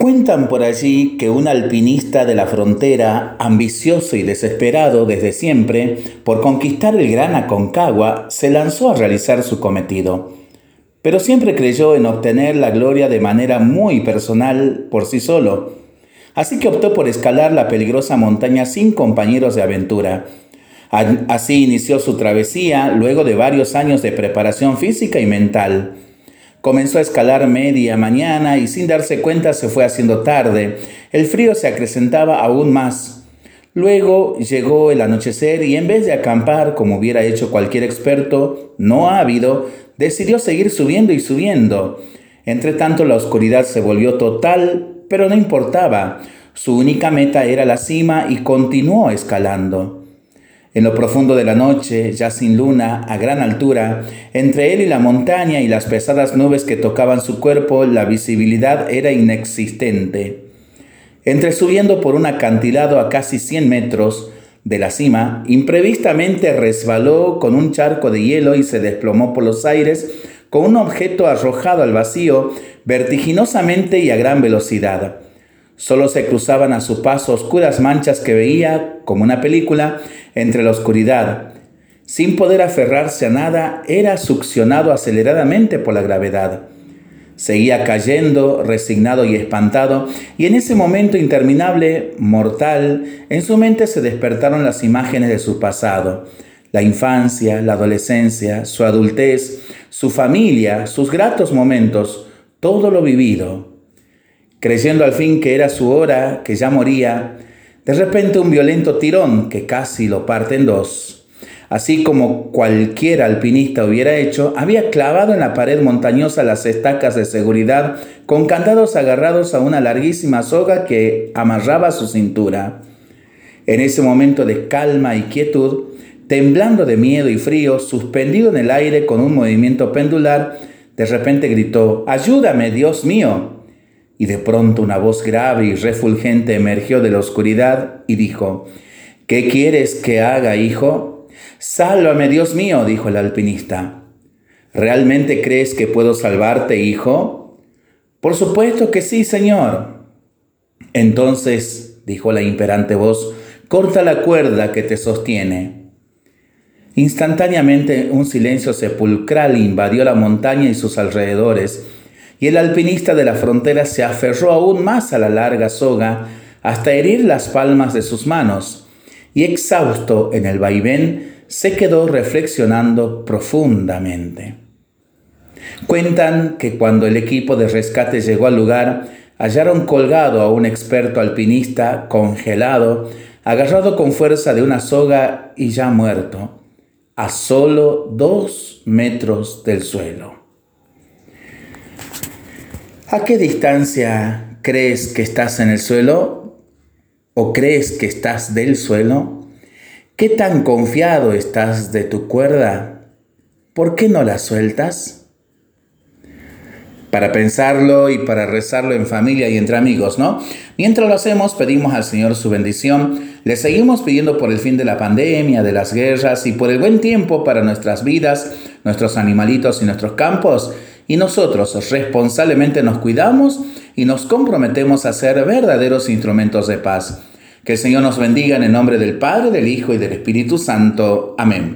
Cuentan por allí que un alpinista de la frontera, ambicioso y desesperado desde siempre por conquistar el gran Aconcagua, se lanzó a realizar su cometido. Pero siempre creyó en obtener la gloria de manera muy personal por sí solo. Así que optó por escalar la peligrosa montaña sin compañeros de aventura. Así inició su travesía luego de varios años de preparación física y mental. Comenzó a escalar media mañana y sin darse cuenta se fue haciendo tarde. El frío se acrecentaba aún más. Luego llegó el anochecer y en vez de acampar como hubiera hecho cualquier experto, no ávido, decidió seguir subiendo y subiendo. Entre tanto la oscuridad se volvió total, pero no importaba. Su única meta era la cima y continuó escalando. En lo profundo de la noche, ya sin luna, a gran altura, entre él y la montaña y las pesadas nubes que tocaban su cuerpo, la visibilidad era inexistente. Entre subiendo por un acantilado a casi 100 metros de la cima, imprevistamente resbaló con un charco de hielo y se desplomó por los aires con un objeto arrojado al vacío vertiginosamente y a gran velocidad. Solo se cruzaban a su paso oscuras manchas que veía, como una película, entre la oscuridad. Sin poder aferrarse a nada, era succionado aceleradamente por la gravedad. Seguía cayendo, resignado y espantado, y en ese momento interminable, mortal, en su mente se despertaron las imágenes de su pasado, la infancia, la adolescencia, su adultez, su familia, sus gratos momentos, todo lo vivido, creyendo al fin que era su hora, que ya moría, de repente un violento tirón que casi lo parte en dos. Así como cualquier alpinista hubiera hecho, había clavado en la pared montañosa las estacas de seguridad con candados agarrados a una larguísima soga que amarraba su cintura. En ese momento de calma y quietud, temblando de miedo y frío, suspendido en el aire con un movimiento pendular, de repente gritó, Ayúdame, Dios mío. Y de pronto una voz grave y refulgente emergió de la oscuridad y dijo, ¿Qué quieres que haga, hijo? Sálvame, Dios mío, dijo el alpinista. ¿Realmente crees que puedo salvarte, hijo? Por supuesto que sí, Señor. Entonces, dijo la imperante voz, corta la cuerda que te sostiene. Instantáneamente un silencio sepulcral invadió la montaña y sus alrededores, y el alpinista de la frontera se aferró aún más a la larga soga hasta herir las palmas de sus manos, y exhausto en el vaivén, se quedó reflexionando profundamente. Cuentan que cuando el equipo de rescate llegó al lugar, hallaron colgado a un experto alpinista congelado, agarrado con fuerza de una soga y ya muerto, a solo dos metros del suelo. ¿A qué distancia crees que estás en el suelo? ¿O crees que estás del suelo? ¿Qué tan confiado estás de tu cuerda? ¿Por qué no la sueltas? Para pensarlo y para rezarlo en familia y entre amigos, ¿no? Mientras lo hacemos, pedimos al Señor su bendición. Le seguimos pidiendo por el fin de la pandemia, de las guerras y por el buen tiempo para nuestras vidas, nuestros animalitos y nuestros campos y nosotros responsablemente nos cuidamos y nos comprometemos a ser verdaderos instrumentos de paz. Que el Señor nos bendiga en el nombre del Padre, del Hijo y del Espíritu Santo. Amén.